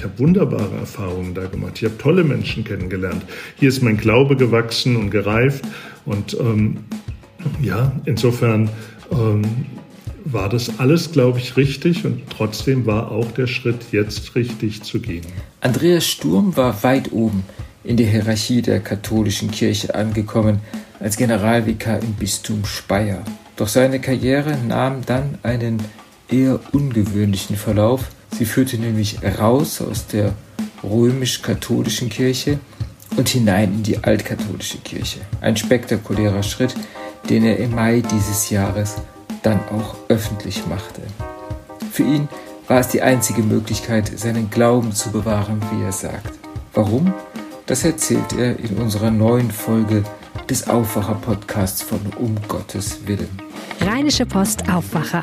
Ich habe wunderbare Erfahrungen da gemacht. Ich habe tolle Menschen kennengelernt. Hier ist mein Glaube gewachsen und gereift. Und ähm, ja, insofern ähm, war das alles, glaube ich, richtig. Und trotzdem war auch der Schritt jetzt richtig zu gehen. Andreas Sturm war weit oben in der Hierarchie der katholischen Kirche angekommen als Generalvikar im Bistum Speyer. Doch seine Karriere nahm dann einen eher ungewöhnlichen Verlauf. Sie führte nämlich raus aus der römisch-katholischen Kirche und hinein in die altkatholische Kirche. Ein spektakulärer Schritt, den er im Mai dieses Jahres dann auch öffentlich machte. Für ihn war es die einzige Möglichkeit, seinen Glauben zu bewahren, wie er sagt. Warum? Das erzählt er in unserer neuen Folge des Aufwacher-Podcasts von Um Gottes Willen. Rheinische Post Aufwacher.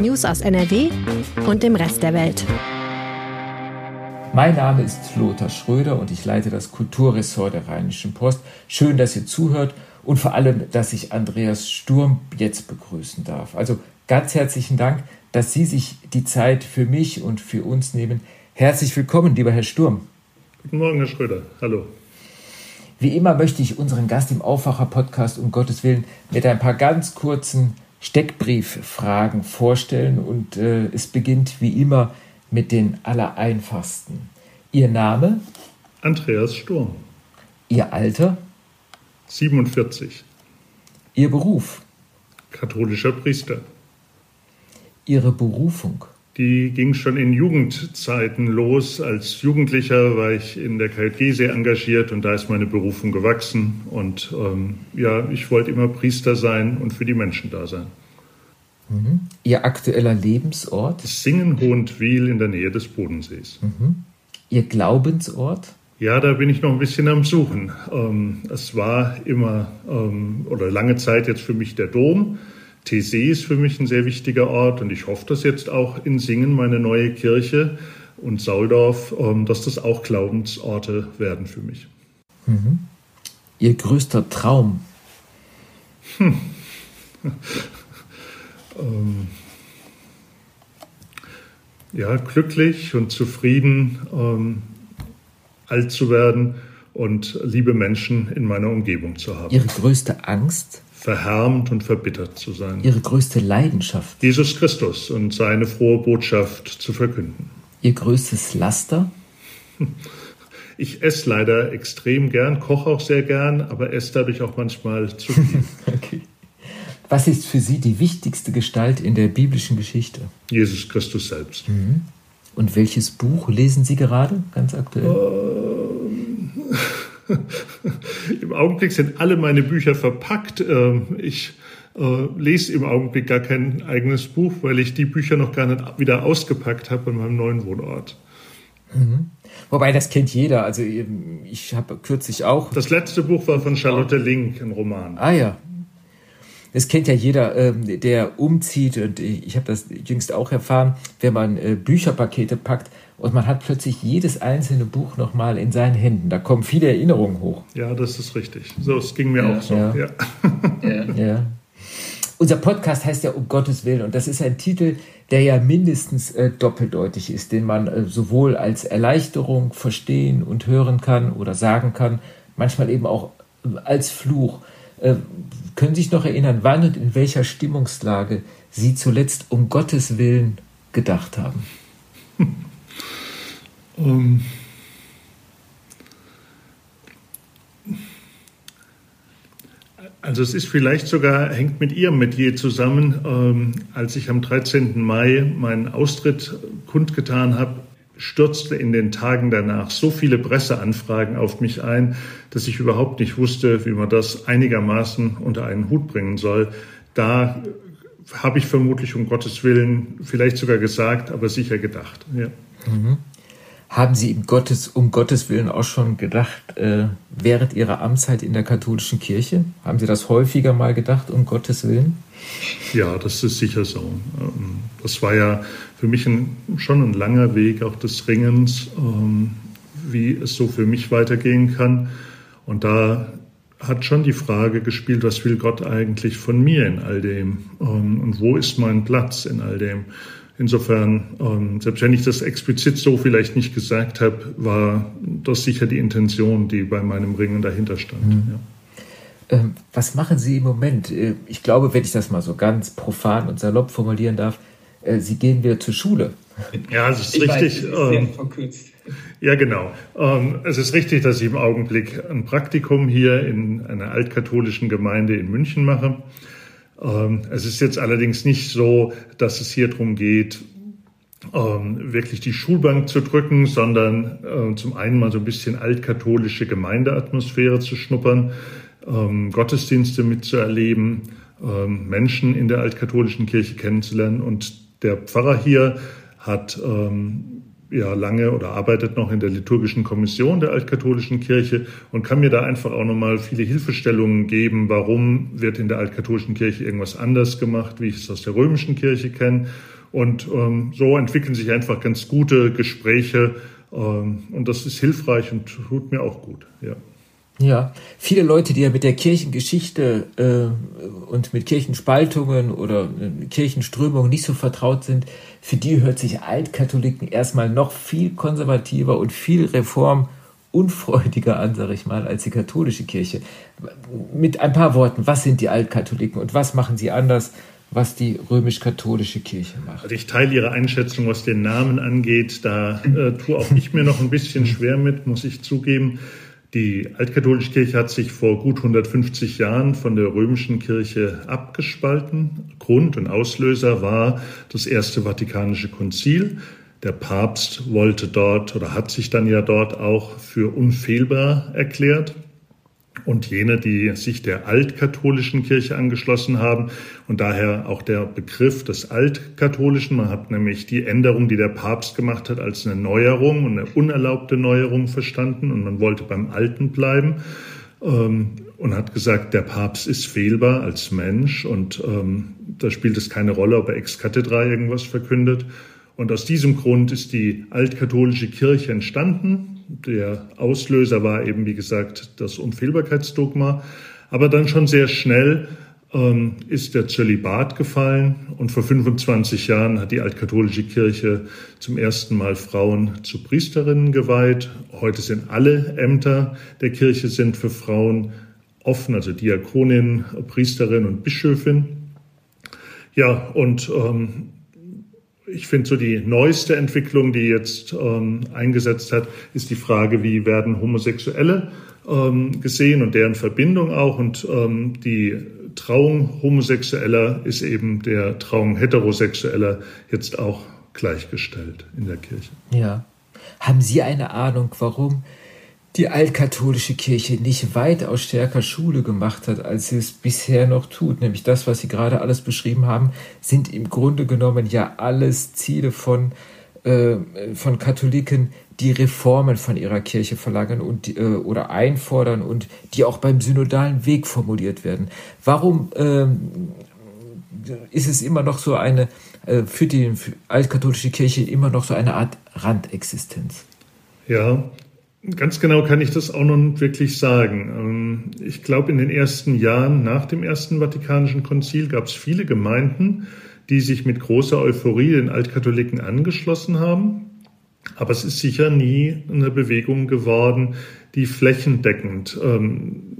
News aus NRW und dem Rest der Welt. Mein Name ist Lothar Schröder und ich leite das Kulturressort der Rheinischen Post. Schön, dass ihr zuhört und vor allem, dass ich Andreas Sturm jetzt begrüßen darf. Also ganz herzlichen Dank, dass Sie sich die Zeit für mich und für uns nehmen. Herzlich willkommen, lieber Herr Sturm. Guten Morgen, Herr Schröder. Hallo. Wie immer möchte ich unseren Gast im Aufwacher-Podcast um Gottes Willen mit ein paar ganz kurzen Steckbrieffragen vorstellen und äh, es beginnt wie immer mit den allereinfachsten. Ihr Name? Andreas Sturm. Ihr Alter? 47. Ihr Beruf? Katholischer Priester. Ihre Berufung? Die ging schon in Jugendzeiten los. Als Jugendlicher war ich in der sehr engagiert und da ist meine Berufung gewachsen. Und ähm, ja, ich wollte immer Priester sein und für die Menschen da sein. Mhm. Ihr aktueller Lebensort? Singen Hohentwil in der Nähe des Bodensees. Mhm. Ihr Glaubensort? Ja, da bin ich noch ein bisschen am Suchen. Ähm, es war immer ähm, oder lange Zeit jetzt für mich der Dom. TC ist für mich ein sehr wichtiger Ort und ich hoffe, dass jetzt auch in Singen meine neue Kirche und Sauldorf, ähm, dass das auch Glaubensorte werden für mich. Mhm. Ihr größter Traum? Hm. ähm, ja, glücklich und zufrieden ähm, alt zu werden und liebe Menschen in meiner Umgebung zu haben. Ihre größte Angst? Verhärmt und verbittert zu sein. Ihre größte Leidenschaft? Jesus Christus und seine frohe Botschaft zu verkünden. Ihr größtes Laster? Ich esse leider extrem gern, koche auch sehr gern, aber esse dadurch auch manchmal zu viel. okay. Was ist für Sie die wichtigste Gestalt in der biblischen Geschichte? Jesus Christus selbst. Mhm. Und welches Buch lesen Sie gerade ganz aktuell? Ähm Im Augenblick sind alle meine Bücher verpackt. Ähm, ich äh, lese im Augenblick gar kein eigenes Buch, weil ich die Bücher noch gar nicht wieder ausgepackt habe an meinem neuen Wohnort. Mhm. Wobei das kennt jeder. Also ich habe kürzlich auch. Das letzte Buch war von Charlotte Link, ein Roman. Ah ja. Das kennt ja jeder, ähm, der umzieht und ich habe das jüngst auch erfahren, wenn man äh, Bücherpakete packt, und man hat plötzlich jedes einzelne Buch nochmal in seinen Händen. Da kommen viele Erinnerungen hoch. Ja, das ist richtig. So, es ging mir ja, auch so. Ja. Ja. ja. Unser Podcast heißt ja Um Gottes Willen und das ist ein Titel, der ja mindestens äh, doppeldeutig ist, den man äh, sowohl als Erleichterung verstehen und hören kann oder sagen kann, manchmal eben auch äh, als Fluch. Äh, können Sie sich noch erinnern, wann und in welcher Stimmungslage Sie zuletzt um Gottes Willen gedacht haben? Ähm, also es ist vielleicht sogar, hängt mit Ihrem Metier zusammen. Ähm, als ich am 13. Mai meinen Austritt kundgetan habe, stürzte in den Tagen danach so viele Presseanfragen auf mich ein, dass ich überhaupt nicht wusste, wie man das einigermaßen unter einen Hut bringen soll. Da habe ich vermutlich um Gottes Willen vielleicht sogar gesagt, aber sicher gedacht. Ja. Mhm. Haben Sie Gottes, um Gottes Willen auch schon gedacht, äh, während Ihrer Amtszeit in der katholischen Kirche? Haben Sie das häufiger mal gedacht, um Gottes Willen? Ja, das ist sicher so. Ähm, das war ja für mich ein, schon ein langer Weg auch des Ringens, ähm, wie es so für mich weitergehen kann. Und da hat schon die Frage gespielt, was will Gott eigentlich von mir in all dem? Ähm, und wo ist mein Platz in all dem? Insofern, ähm, selbst wenn ich das explizit so vielleicht nicht gesagt habe, war das sicher die Intention, die bei meinem Ringen dahinter stand. Mhm. Ja. Ähm, was machen Sie im Moment? Äh, ich glaube, wenn ich das mal so ganz profan und salopp formulieren darf, äh, Sie gehen wieder zur Schule. Ja, es ist ich richtig. Weiß, ähm, verkürzt. Ja, genau. Ähm, es ist richtig, dass ich im Augenblick ein Praktikum hier in einer altkatholischen Gemeinde in München mache. Ähm, es ist jetzt allerdings nicht so, dass es hier darum geht, ähm, wirklich die Schulbank zu drücken, sondern äh, zum einen mal so ein bisschen altkatholische Gemeindeatmosphäre zu schnuppern, ähm, Gottesdienste mitzuerleben, Menschen in der altkatholischen Kirche kennenzulernen. Und der Pfarrer hier hat ja lange oder arbeitet noch in der liturgischen Kommission der altkatholischen Kirche und kann mir da einfach auch nochmal viele Hilfestellungen geben, warum wird in der altkatholischen Kirche irgendwas anders gemacht, wie ich es aus der römischen Kirche kenne. Und ähm, so entwickeln sich einfach ganz gute Gespräche ähm, und das ist hilfreich und tut mir auch gut. Ja. Ja, viele Leute, die ja mit der Kirchengeschichte äh, und mit Kirchenspaltungen oder äh, Kirchenströmungen nicht so vertraut sind, für die hört sich Altkatholiken erstmal noch viel konservativer und viel reformunfreudiger an, sage ich mal, als die katholische Kirche. Mit ein paar Worten, was sind die Altkatholiken und was machen sie anders? was die römisch-katholische Kirche macht. Also ich teile Ihre Einschätzung, was den Namen angeht. Da äh, tue auch ich mir noch ein bisschen schwer mit, muss ich zugeben. Die altkatholische Kirche hat sich vor gut 150 Jahren von der römischen Kirche abgespalten. Grund und Auslöser war das Erste Vatikanische Konzil. Der Papst wollte dort oder hat sich dann ja dort auch für unfehlbar erklärt und jene, die sich der altkatholischen Kirche angeschlossen haben und daher auch der Begriff des altkatholischen. Man hat nämlich die Änderung, die der Papst gemacht hat, als eine Neuerung und eine unerlaubte Neuerung verstanden und man wollte beim Alten bleiben ähm, und hat gesagt, der Papst ist fehlbar als Mensch und ähm, da spielt es keine Rolle, ob er ex cathedra irgendwas verkündet. Und aus diesem Grund ist die altkatholische Kirche entstanden der Auslöser war eben, wie gesagt, das Unfehlbarkeitsdogma. Aber dann schon sehr schnell ähm, ist der Zölibat gefallen und vor 25 Jahren hat die altkatholische Kirche zum ersten Mal Frauen zu Priesterinnen geweiht. Heute sind alle Ämter der Kirche sind für Frauen offen, also Diakonin, Priesterin und Bischöfin. Ja, und ähm, ich finde so die neueste Entwicklung, die jetzt ähm, eingesetzt hat, ist die Frage, wie werden Homosexuelle ähm, gesehen und deren Verbindung auch. Und ähm, die Trauung Homosexueller ist eben der Trauung Heterosexueller jetzt auch gleichgestellt in der Kirche. Ja. Haben Sie eine Ahnung, warum die altkatholische Kirche nicht weitaus stärker Schule gemacht hat, als sie es bisher noch tut. Nämlich das, was Sie gerade alles beschrieben haben, sind im Grunde genommen ja alles Ziele von, äh, von Katholiken, die Reformen von ihrer Kirche verlangen und äh, oder einfordern und die auch beim synodalen Weg formuliert werden. Warum äh, ist es immer noch so eine, äh, für die für altkatholische Kirche immer noch so eine Art Randexistenz? Ja, Ganz genau kann ich das auch noch wirklich sagen. Ähm, ich glaube, in den ersten Jahren nach dem Ersten Vatikanischen Konzil gab es viele Gemeinden, die sich mit großer Euphorie den Altkatholiken angeschlossen haben. Aber es ist sicher nie eine Bewegung geworden, die flächendeckend ähm,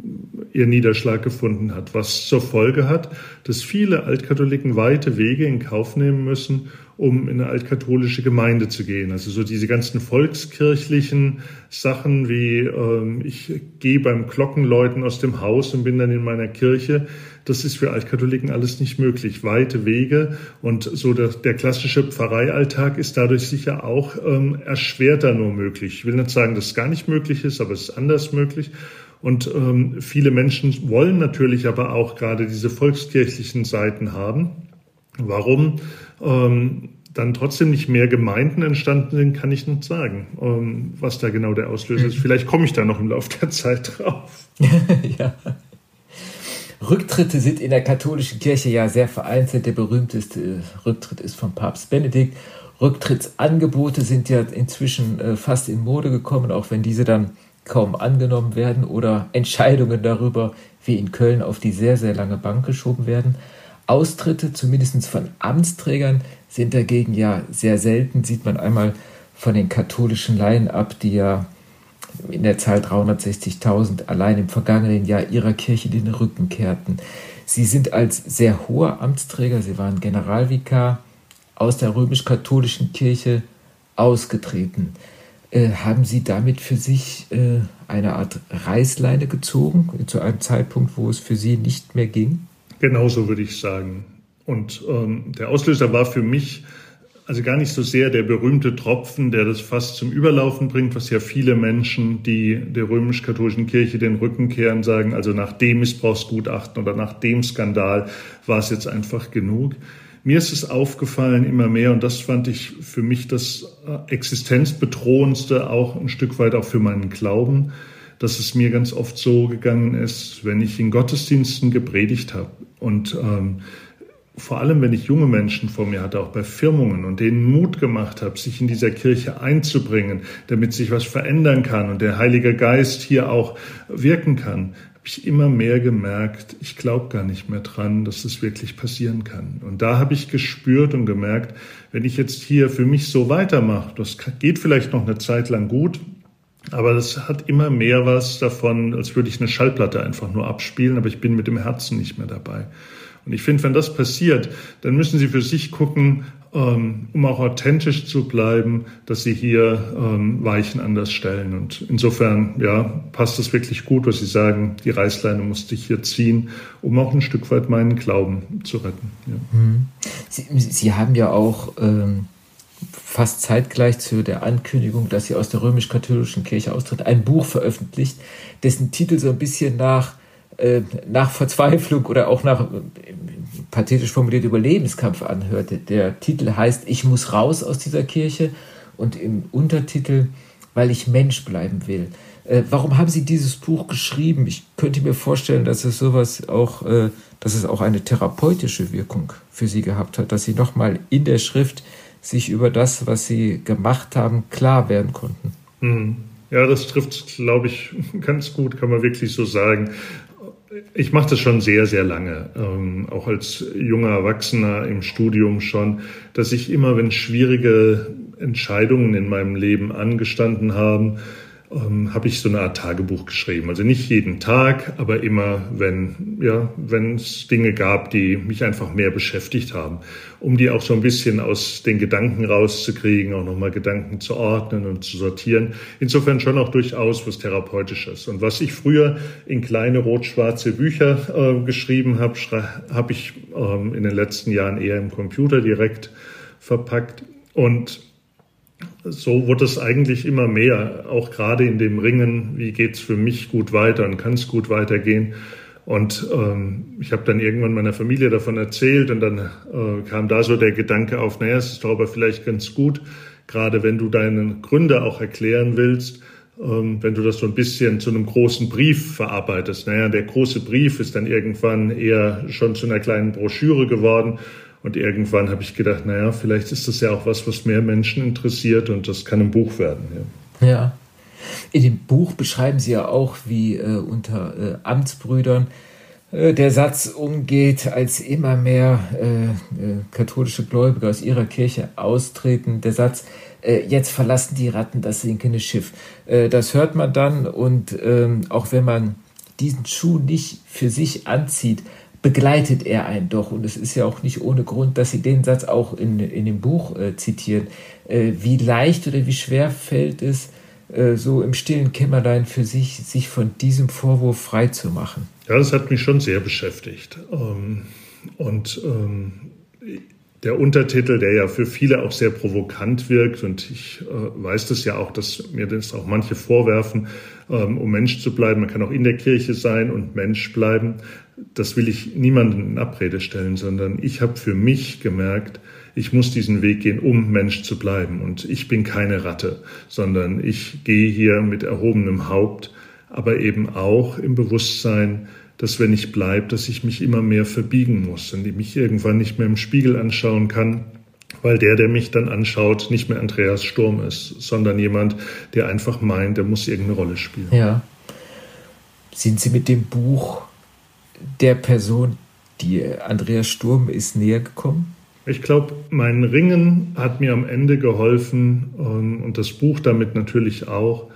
ihr Niederschlag gefunden hat, was zur Folge hat, dass viele Altkatholiken weite Wege in Kauf nehmen müssen, um in eine altkatholische Gemeinde zu gehen. Also so diese ganzen volkskirchlichen Sachen wie ähm, ich gehe beim Glockenläuten aus dem Haus und bin dann in meiner Kirche, das ist für Altkatholiken alles nicht möglich. Weite Wege und so der, der klassische Pfarreialltag ist dadurch sicher auch ähm, erschwerter nur möglich. Ich will nicht sagen, dass es gar nicht möglich ist, aber es ist anders möglich. Und ähm, viele Menschen wollen natürlich aber auch gerade diese volkskirchlichen Seiten haben. Warum? ähm, dann trotzdem nicht mehr Gemeinden entstanden sind, kann ich nicht sagen, ähm, was da genau der Auslöser ist. Vielleicht komme ich da noch im Laufe der Zeit drauf. ja. Rücktritte sind in der katholischen Kirche ja sehr vereinzelt. Der berühmteste Rücktritt ist von Papst Benedikt. Rücktrittsangebote sind ja inzwischen äh, fast in Mode gekommen, auch wenn diese dann kaum angenommen werden oder Entscheidungen darüber, wie in Köln, auf die sehr, sehr lange Bank geschoben werden. Austritte, zumindest von Amtsträgern, sind dagegen ja sehr selten, sieht man einmal von den katholischen Laien ab, die ja in der Zahl 360.000 allein im vergangenen Jahr ihrer Kirche den Rücken kehrten. Sie sind als sehr hoher Amtsträger, Sie waren Generalvikar aus der römisch-katholischen Kirche ausgetreten. Äh, haben Sie damit für sich äh, eine Art Reißleine gezogen, zu einem Zeitpunkt, wo es für Sie nicht mehr ging? Genauso würde ich sagen. Und ähm, der Auslöser war für mich also gar nicht so sehr der berühmte Tropfen, der das fast zum Überlaufen bringt, was ja viele Menschen, die der römisch-katholischen Kirche den Rücken kehren, sagen, also nach dem Missbrauchsgutachten oder nach dem Skandal war es jetzt einfach genug. Mir ist es aufgefallen immer mehr und das fand ich für mich das äh, existenzbedrohendste auch ein Stück weit auch für meinen Glauben, dass es mir ganz oft so gegangen ist, wenn ich in Gottesdiensten gepredigt habe und ähm, vor allem wenn ich junge Menschen vor mir hatte, auch bei Firmungen und denen Mut gemacht habe, sich in dieser Kirche einzubringen, damit sich was verändern kann und der Heilige Geist hier auch wirken kann, ich immer mehr gemerkt, ich glaube gar nicht mehr dran, dass das wirklich passieren kann. Und da habe ich gespürt und gemerkt, wenn ich jetzt hier für mich so weitermache, das geht vielleicht noch eine Zeit lang gut, aber das hat immer mehr was davon, als würde ich eine Schallplatte einfach nur abspielen, aber ich bin mit dem Herzen nicht mehr dabei. Und ich finde, wenn das passiert, dann müssen Sie für sich gucken, um auch authentisch zu bleiben, dass Sie hier ähm, Weichen anders stellen. Und insofern, ja, passt es wirklich gut, was Sie sagen. Die Reißleine musste ich hier ziehen, um auch ein Stück weit meinen Glauben zu retten. Ja. Mhm. Sie, Sie, haben ja auch ähm, fast zeitgleich zu der Ankündigung, dass Sie aus der römisch-katholischen Kirche austritt, ein Buch veröffentlicht, dessen Titel so ein bisschen nach äh, nach Verzweiflung oder auch nach pathetisch formuliert Überlebenskampf anhörte. Der Titel heißt Ich muss raus aus dieser Kirche und im Untertitel Weil ich Mensch bleiben will. Äh, warum haben Sie dieses Buch geschrieben? Ich könnte mir vorstellen, dass es sowas auch, äh, dass es auch eine therapeutische Wirkung für Sie gehabt hat, dass Sie nochmal in der Schrift sich über das, was Sie gemacht haben, klar werden konnten. Mhm. Ja, das trifft, glaube ich, ganz gut, kann man wirklich so sagen. Ich mache das schon sehr, sehr lange, ähm, auch als junger Erwachsener im Studium schon, dass ich immer, wenn schwierige Entscheidungen in meinem Leben angestanden haben, ähm, habe ich so eine Art Tagebuch geschrieben. Also nicht jeden Tag, aber immer, wenn ja, wenn es Dinge gab, die mich einfach mehr beschäftigt haben, um die auch so ein bisschen aus den Gedanken rauszukriegen, auch nochmal Gedanken zu ordnen und zu sortieren. Insofern schon auch durchaus was Therapeutisches. Und was ich früher in kleine rot-schwarze Bücher äh, geschrieben habe, habe ich ähm, in den letzten Jahren eher im Computer direkt verpackt. Und so wurde es eigentlich immer mehr, auch gerade in dem Ringen, wie geht's für mich gut weiter und kann es gut weitergehen. Und ähm, ich habe dann irgendwann meiner Familie davon erzählt und dann äh, kam da so der Gedanke auf, naja, es ist doch aber vielleicht ganz gut, gerade wenn du deine Gründe auch erklären willst, ähm, wenn du das so ein bisschen zu einem großen Brief verarbeitest. Naja, der große Brief ist dann irgendwann eher schon zu einer kleinen Broschüre geworden. Und irgendwann habe ich gedacht, naja, vielleicht ist das ja auch was, was mehr Menschen interessiert und das kann ein Buch werden. Ja. ja. In dem Buch beschreiben Sie ja auch, wie äh, unter äh, Amtsbrüdern äh, der Satz umgeht, als immer mehr äh, äh, katholische Gläubige aus ihrer Kirche austreten. Der Satz, äh, jetzt verlassen die Ratten das sinkende Schiff. das hört man dann und ähm, auch wenn man diesen Schuh nicht für sich anzieht, begleitet er einen doch. Und es ist ja auch nicht ohne Grund, dass Sie den Satz auch in, in dem Buch äh, zitieren. Äh, wie leicht oder wie schwer fällt es, äh, so im stillen Kämmerlein für sich, sich von diesem Vorwurf frei zu machen? Ja, das hat mich schon sehr beschäftigt. Ähm, und ähm, der Untertitel, der ja für viele auch sehr provokant wirkt, und ich äh, weiß das ja auch, dass mir das auch manche vorwerfen, ähm, um Mensch zu bleiben. Man kann auch in der Kirche sein und Mensch bleiben das will ich niemanden in Abrede stellen, sondern ich habe für mich gemerkt, ich muss diesen Weg gehen, um Mensch zu bleiben. Und ich bin keine Ratte, sondern ich gehe hier mit erhobenem Haupt, aber eben auch im Bewusstsein, dass wenn ich bleibe, dass ich mich immer mehr verbiegen muss und ich mich irgendwann nicht mehr im Spiegel anschauen kann, weil der, der mich dann anschaut, nicht mehr Andreas Sturm ist, sondern jemand, der einfach meint, der muss irgendeine Rolle spielen. Ja. Sind Sie mit dem Buch der Person, die Andreas Sturm ist näher gekommen? Ich glaube, mein Ringen hat mir am Ende geholfen ähm, und das Buch damit natürlich auch,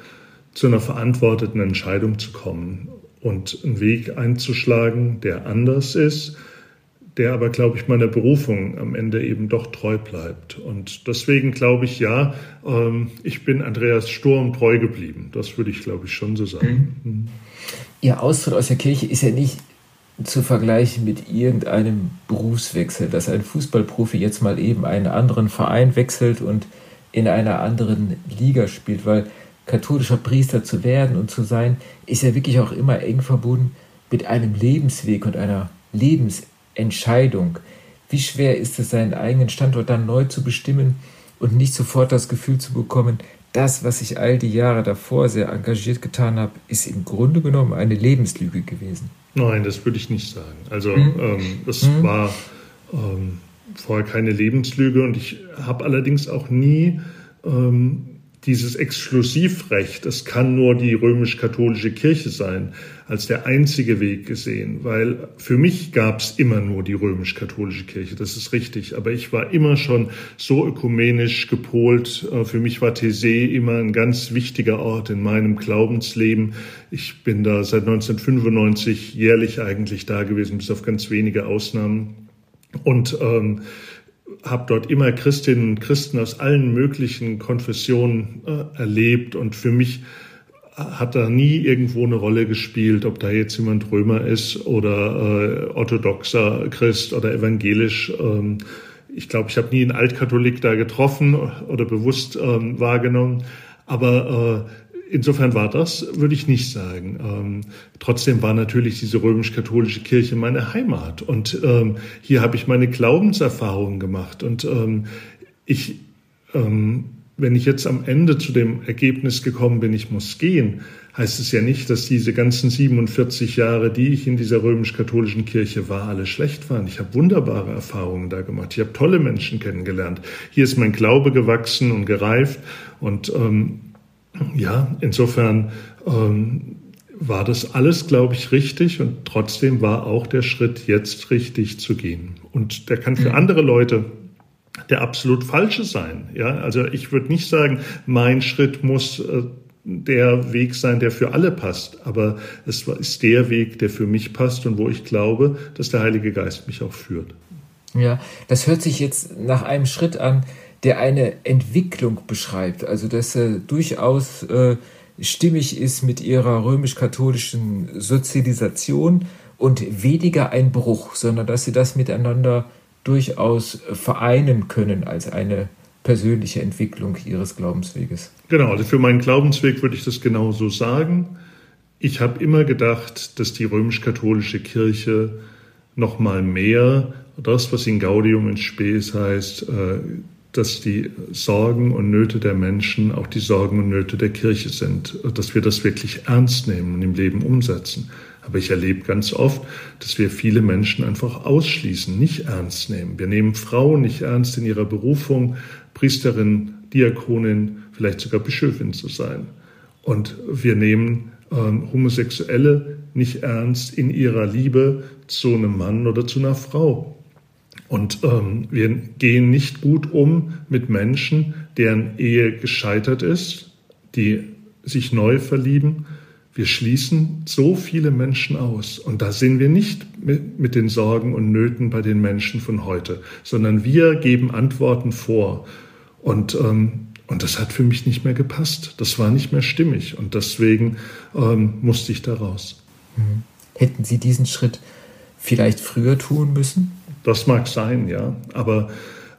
zu einer verantworteten Entscheidung zu kommen und einen Weg einzuschlagen, der anders ist, der aber, glaube ich, meiner Berufung am Ende eben doch treu bleibt. Und deswegen glaube ich, ja, ähm, ich bin Andreas Sturm treu geblieben. Das würde ich, glaube ich, schon so sagen. Mhm. mhm. Ihr Austritt aus der Kirche ist ja nicht zu vergleichen mit irgendeinem Berufswechsel, dass ein Fußballprofi jetzt mal eben einen anderen Verein wechselt und in einer anderen Liga spielt, weil katholischer Priester zu werden und zu sein, ist ja wirklich auch immer eng verbunden mit einem Lebensweg und einer Lebensentscheidung. Wie schwer ist es, seinen eigenen Standort dann neu zu bestimmen und nicht sofort das Gefühl zu bekommen, das, was ich all die Jahre davor sehr engagiert getan habe, ist im Grunde genommen eine Lebenslüge gewesen. Nein, das würde ich nicht sagen. Also mhm. ähm, das mhm. war ähm, vorher keine Lebenslüge und ich habe allerdings auch nie ähm, dieses Exklusivrecht, es kann nur die römisch-katholische Kirche sein, als der einzige Weg gesehen, weil für mich gab es immer nur die römisch-katholische Kirche, das ist richtig, aber ich war immer schon so ökumenisch gepolt, äh, für mich war Thésée immer ein ganz wichtiger Ort in meinem Glaubensleben. Ich bin da seit 1995 jährlich eigentlich da gewesen, bis auf ganz wenige Ausnahmen. Und ähm, habe dort immer Christinnen und Christen aus allen möglichen Konfessionen äh, erlebt und für mich hat da nie irgendwo eine Rolle gespielt, ob da jetzt jemand Römer ist oder äh, orthodoxer Christ oder evangelisch. Ähm, ich glaube, ich habe nie einen Altkatholik da getroffen oder bewusst ähm, wahrgenommen. Aber äh, insofern war das, würde ich nicht sagen. Ähm, trotzdem war natürlich diese römisch-katholische Kirche meine Heimat. Und ähm, hier habe ich meine Glaubenserfahrungen gemacht. Und ähm, ich, ähm, wenn ich jetzt am Ende zu dem Ergebnis gekommen bin, ich muss gehen, heißt es ja nicht, dass diese ganzen 47 Jahre, die ich in dieser römisch-katholischen Kirche war, alle schlecht waren. Ich habe wunderbare Erfahrungen da gemacht. Ich habe tolle Menschen kennengelernt. Hier ist mein Glaube gewachsen und gereift. Und ähm, ja, insofern ähm, war das alles, glaube ich, richtig und trotzdem war auch der Schritt jetzt richtig zu gehen. Und der kann für mhm. andere Leute der absolut falsche sein. Ja, also ich würde nicht sagen, mein Schritt muss äh, der Weg sein, der für alle passt. Aber es ist der Weg, der für mich passt und wo ich glaube, dass der Heilige Geist mich auch führt. Ja, das hört sich jetzt nach einem Schritt an, der eine Entwicklung beschreibt, also dass er durchaus äh, stimmig ist mit ihrer römisch-katholischen Sozialisation und weniger ein Bruch, sondern dass sie das miteinander durchaus vereinen können als eine persönliche Entwicklung ihres Glaubensweges. Genau, also für meinen Glaubensweg würde ich das genauso sagen. Ich habe immer gedacht, dass die römisch-katholische Kirche noch mal mehr das, was in Gaudium in Spes heißt, äh, dass die Sorgen und Nöte der Menschen auch die Sorgen und Nöte der Kirche sind, dass wir das wirklich ernst nehmen und im Leben umsetzen. Aber ich erlebe ganz oft, dass wir viele Menschen einfach ausschließen, nicht ernst nehmen. Wir nehmen Frauen nicht ernst in ihrer Berufung, Priesterin, Diakonin, vielleicht sogar Bischöfin zu sein. Und wir nehmen ähm, Homosexuelle nicht ernst in ihrer Liebe zu einem Mann oder zu einer Frau. Und ähm, wir gehen nicht gut um mit Menschen, deren Ehe gescheitert ist, die sich neu verlieben. Wir schließen so viele Menschen aus. Und da sind wir nicht mit, den Sorgen und Nöten bei den Menschen von heute, sondern wir geben Antworten vor. Und, ähm, und das hat für mich nicht mehr gepasst. Das war nicht mehr stimmig. Und deswegen ähm, musste ich da raus. Mhm. Hätten Sie diesen Schritt vielleicht früher tun müssen? Das mag sein, ja. Aber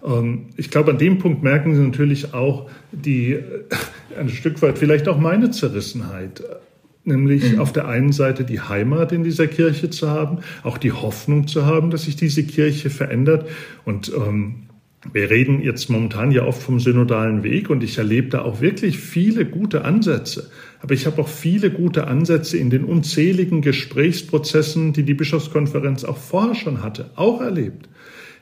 ähm, ich glaube, an dem Punkt merken Sie natürlich auch die, äh, ein Stück weit vielleicht auch meine Zerrissenheit. Nämlich mhm. auf der einen Seite die Heimat in dieser Kirche zu haben, auch die Hoffnung zu haben, dass sich diese Kirche verändert. Und ähm, wir reden jetzt momentan ja oft vom synodalen Weg und ich erlebe da auch wirklich viele gute Ansätze. Aber ich habe auch viele gute Ansätze in den unzähligen Gesprächsprozessen, die die Bischofskonferenz auch vorher schon hatte, auch erlebt.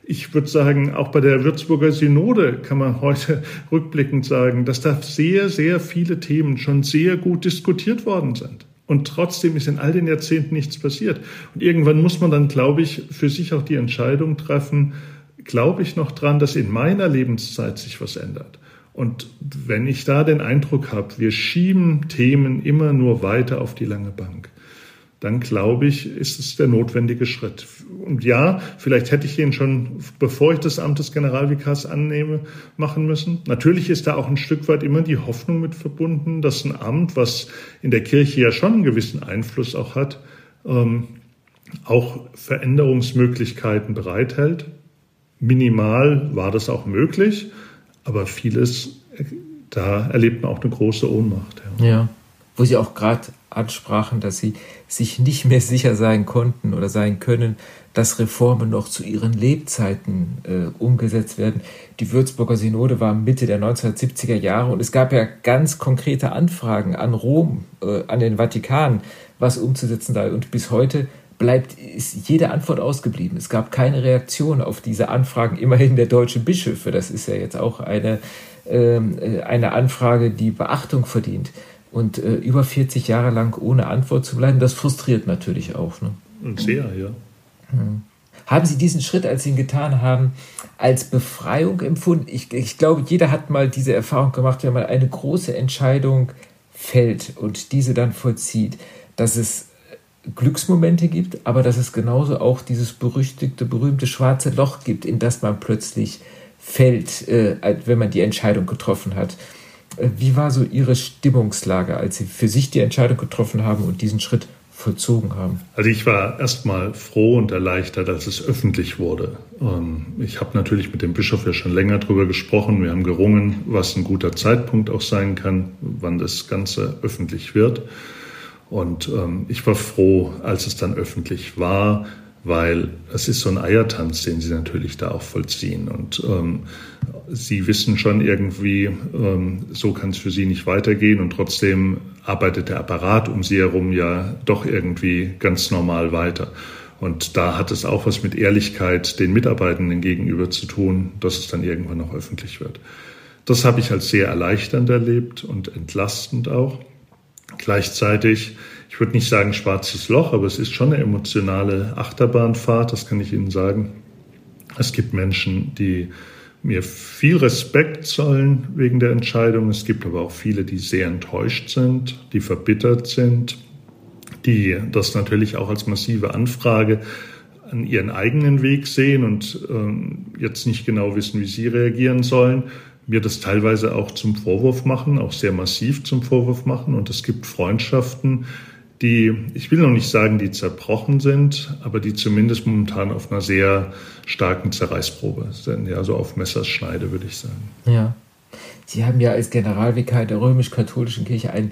Ich würde sagen, auch bei der Würzburger Synode kann man heute rückblickend sagen, dass da sehr, sehr viele Themen schon sehr gut diskutiert worden sind. Und trotzdem ist in all den Jahrzehnten nichts passiert. Und irgendwann muss man dann, glaube ich, für sich auch die Entscheidung treffen, glaube ich noch dran, dass in meiner Lebenszeit sich was ändert. Und wenn ich da den Eindruck habe, wir schieben Themen immer nur weiter auf die lange Bank, dann glaube ich, ist es der notwendige Schritt. Und ja, vielleicht hätte ich ihn schon, bevor ich das Amt des Generalvikars annehme, machen müssen. Natürlich ist da auch ein Stück weit immer die Hoffnung mit verbunden, dass ein Amt, was in der Kirche ja schon einen gewissen Einfluss auch hat, ähm, auch Veränderungsmöglichkeiten bereithält. Minimal war das auch möglich, aber vieles, da erlebt man auch eine große Ohnmacht. Ja, ja. wo Sie auch gerade ansprachen, dass Sie sich nicht mehr sicher sein konnten oder sein können, dass Reformen noch zu ihren Lebzeiten äh, umgesetzt werden. Die Würzburger Synode war Mitte der 1970er Jahre und es gab ja ganz konkrete Anfragen an Rom, äh, an den Vatikan, was umzusetzen sei. Und bis heute bleibt, ist jede Antwort ausgeblieben. Es gab keine Reaktion auf diese Anfragen, immerhin der deutschen Bischöfe. Das ist ja jetzt auch eine, ähm, äh, eine Anfrage, die Beachtung verdient. Und äh, über 40 Jahre lang ohne Antwort zu bleiben, das frustriert natürlich auch. Ne? Sehr, ja. Hm. Haben Sie diesen Schritt, als Sie ihn getan haben, als Befreiung empfunden? Ich, ich glaube, jeder hat mal diese Erfahrung gemacht, wenn man eine große Entscheidung fällt und diese dann vollzieht, dass es Glücksmomente gibt, aber dass es genauso auch dieses berüchtigte, berühmte schwarze Loch gibt, in das man plötzlich fällt, äh, wenn man die Entscheidung getroffen hat. Äh, wie war so Ihre Stimmungslage, als Sie für sich die Entscheidung getroffen haben und diesen Schritt vollzogen haben? Also ich war erstmal froh und erleichtert, als es öffentlich wurde. Ähm, ich habe natürlich mit dem Bischof ja schon länger darüber gesprochen. Wir haben gerungen, was ein guter Zeitpunkt auch sein kann, wann das Ganze öffentlich wird. Und ähm, ich war froh, als es dann öffentlich war, weil es ist so ein Eiertanz, den sie natürlich da auch vollziehen. Und ähm, sie wissen schon irgendwie, ähm, so kann es für sie nicht weitergehen. Und trotzdem arbeitet der Apparat um sie herum ja doch irgendwie ganz normal weiter. Und da hat es auch was mit Ehrlichkeit den Mitarbeitenden gegenüber zu tun, dass es dann irgendwann auch öffentlich wird. Das habe ich als sehr erleichternd erlebt und entlastend auch. Gleichzeitig, ich würde nicht sagen schwarzes Loch, aber es ist schon eine emotionale Achterbahnfahrt, das kann ich Ihnen sagen. Es gibt Menschen, die mir viel Respekt zollen wegen der Entscheidung. Es gibt aber auch viele, die sehr enttäuscht sind, die verbittert sind, die das natürlich auch als massive Anfrage an ihren eigenen Weg sehen und ähm, jetzt nicht genau wissen, wie sie reagieren sollen mir das teilweise auch zum Vorwurf machen, auch sehr massiv zum Vorwurf machen. Und es gibt Freundschaften, die, ich will noch nicht sagen, die zerbrochen sind, aber die zumindest momentan auf einer sehr starken Zerreißprobe sind. Ja, so auf Messerschneide, würde ich sagen. Ja. Sie haben ja als Generalvikar der römisch-katholischen Kirche ein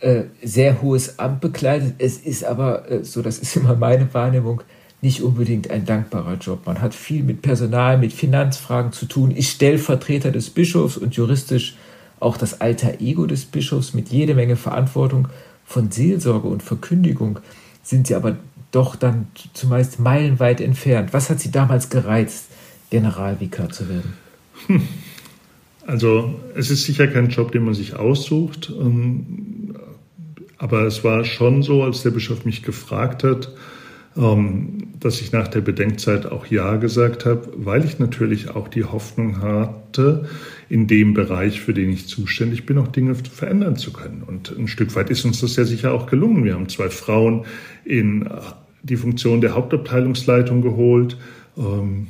äh, sehr hohes Amt bekleidet. Es ist aber, äh, so das ist immer meine Wahrnehmung, nicht unbedingt ein dankbarer Job. Man hat viel mit Personal, mit Finanzfragen zu tun, ist Stellvertreter des Bischofs und juristisch auch das alter Ego des Bischofs mit jede Menge Verantwortung von Seelsorge und Verkündigung sind sie aber doch dann zumeist meilenweit entfernt. Was hat sie damals gereizt, Generalvikar zu werden? Hm. Also es ist sicher kein Job, den man sich aussucht, ähm, aber es war schon so, als der Bischof mich gefragt hat, dass ich nach der Bedenkzeit auch Ja gesagt habe, weil ich natürlich auch die Hoffnung hatte, in dem Bereich, für den ich zuständig bin, auch Dinge verändern zu können. Und ein Stück weit ist uns das ja sicher auch gelungen. Wir haben zwei Frauen in äh, die Funktion der Hauptabteilungsleitung geholt. Ähm,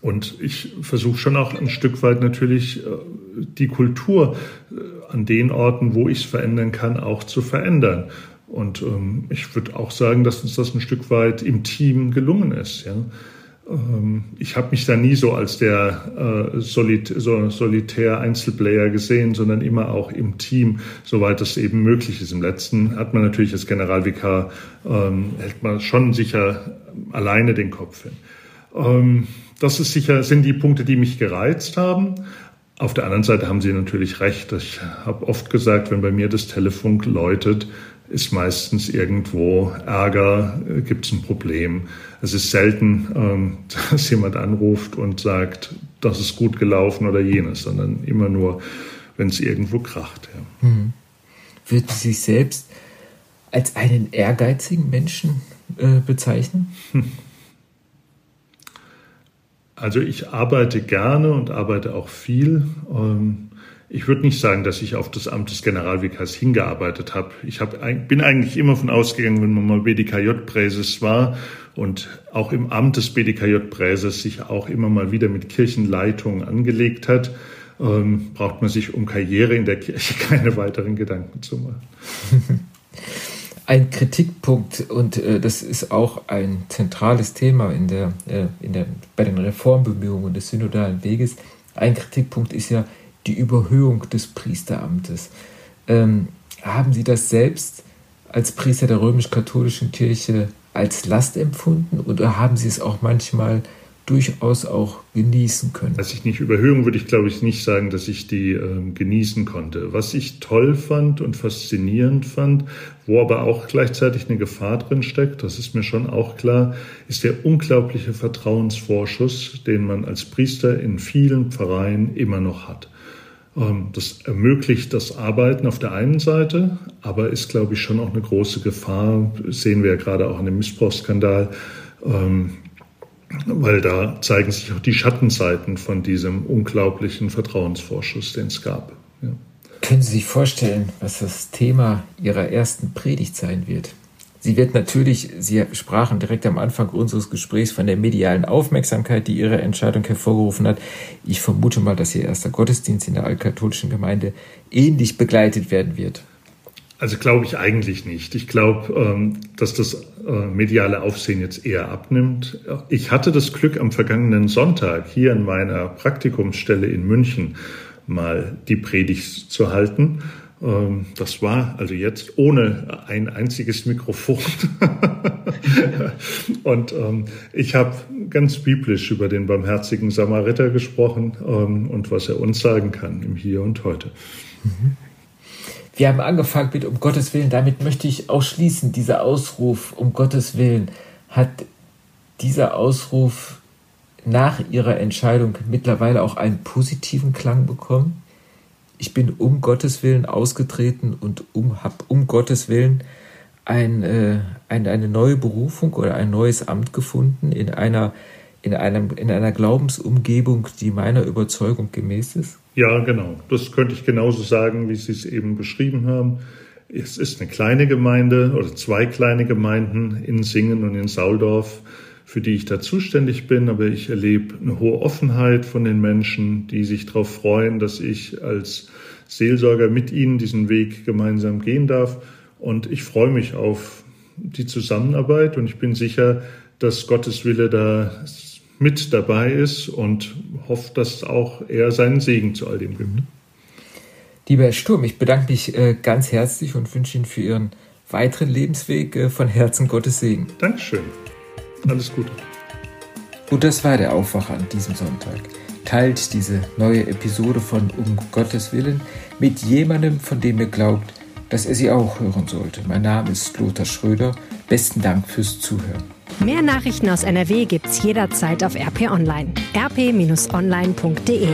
und ich versuche schon auch ein Stück weit natürlich äh, die Kultur äh, an den Orten, wo ich es verändern kann, auch zu verändern. Und ähm, ich würde auch sagen, dass uns das ein Stück weit im Team gelungen ist. Ja? Ähm, ich habe mich da nie so als der äh, Solit so solitär Einzelplayer gesehen, sondern immer auch im Team, soweit das eben möglich ist. Im letzten hat man natürlich als Generalvikar, ähm, hält man schon sicher alleine den Kopf hin. Ähm, das ist sicher, sind die Punkte, die mich gereizt haben. Auf der anderen Seite haben Sie natürlich recht. Ich habe oft gesagt, wenn bei mir das Telefon läutet, ist meistens irgendwo Ärger, äh, gibt es ein Problem. Es ist selten, ähm, dass jemand anruft und sagt, das ist gut gelaufen oder jenes, sondern immer nur, wenn es irgendwo kracht. Ja. Hm. Würden Sie sich selbst als einen ehrgeizigen Menschen äh, bezeichnen? Hm. Also ich arbeite gerne und arbeite auch viel. Ähm, ich würde nicht sagen, dass ich auf das Amt des Generalvikars hingearbeitet habe. Ich hab, bin eigentlich immer von ausgegangen, wenn man mal BDKJ-Präses war und auch im Amt des BDKJ-Präses sich auch immer mal wieder mit Kirchenleitungen angelegt hat, ähm, braucht man sich um Karriere in der Kirche keine weiteren Gedanken zu machen. Ein Kritikpunkt, und äh, das ist auch ein zentrales Thema in der, äh, in der, bei den Reformbemühungen des synodalen Weges, ein Kritikpunkt ist ja die Überhöhung des Priesteramtes. Ähm, haben Sie das selbst als Priester der römisch-katholischen Kirche als Last empfunden oder haben Sie es auch manchmal durchaus auch genießen können. Als ich nicht Überhöhung würde ich, glaube ich, nicht sagen, dass ich die äh, genießen konnte. Was ich toll fand und faszinierend fand, wo aber auch gleichzeitig eine Gefahr drin steckt, das ist mir schon auch klar, ist der unglaubliche Vertrauensvorschuss, den man als Priester in vielen Pfarreien immer noch hat. Ähm, das ermöglicht das Arbeiten auf der einen Seite, aber ist, glaube ich, schon auch eine große Gefahr. Das sehen wir ja gerade auch an dem Missbrauchsskandal ähm, weil da zeigen sich auch die Schattenseiten von diesem unglaublichen Vertrauensvorschuss, den es gab. Ja. Können Sie sich vorstellen, was das Thema Ihrer ersten Predigt sein wird? Sie wird natürlich, Sie sprachen direkt am Anfang unseres Gesprächs von der medialen Aufmerksamkeit, die Ihre Entscheidung hervorgerufen hat. Ich vermute mal, dass Ihr erster Gottesdienst in der altkatholischen Gemeinde ähnlich begleitet werden wird. Also glaube ich eigentlich nicht. Ich glaube, ähm, dass das äh, mediale Aufsehen jetzt eher abnimmt. Ich hatte das Glück, am vergangenen Sonntag hier an meiner Praktikumsstelle in München mal die Predigt zu halten. Ähm, das war also jetzt ohne ein einziges Mikrofon. und ähm, ich habe ganz biblisch über den barmherzigen Samariter gesprochen und was er uns sagen kann im Hier und heute. Wir haben angefangen mit um Gottes Willen. Damit möchte ich auch schließen. Dieser Ausruf um Gottes Willen hat dieser Ausruf nach ihrer Entscheidung mittlerweile auch einen positiven Klang bekommen. Ich bin um Gottes Willen ausgetreten und um, habe um Gottes Willen ein, äh, eine, eine neue Berufung oder ein neues Amt gefunden in einer, in, einem, in einer Glaubensumgebung, die meiner Überzeugung gemäß ist. Ja, genau. Das könnte ich genauso sagen, wie Sie es eben beschrieben haben. Es ist eine kleine Gemeinde oder zwei kleine Gemeinden in Singen und in Sauldorf, für die ich da zuständig bin. Aber ich erlebe eine hohe Offenheit von den Menschen, die sich darauf freuen, dass ich als Seelsorger mit ihnen diesen Weg gemeinsam gehen darf. Und ich freue mich auf die Zusammenarbeit und ich bin sicher, dass Gottes Wille da mit dabei ist und hofft, dass auch er seinen Segen zu all dem gibt. Lieber Herr Sturm, ich bedanke mich äh, ganz herzlich und wünsche Ihnen für Ihren weiteren Lebensweg äh, von Herzen Gottes Segen. Dankeschön. Alles Gute. Und das war der Aufwacher an diesem Sonntag. Teilt diese neue Episode von Um Gottes Willen mit jemandem, von dem ihr glaubt, dass er sie auch hören sollte. Mein Name ist Lothar Schröder. Besten Dank fürs Zuhören. Mehr Nachrichten aus NRW gibt's jederzeit auf RP Online. rp-online.de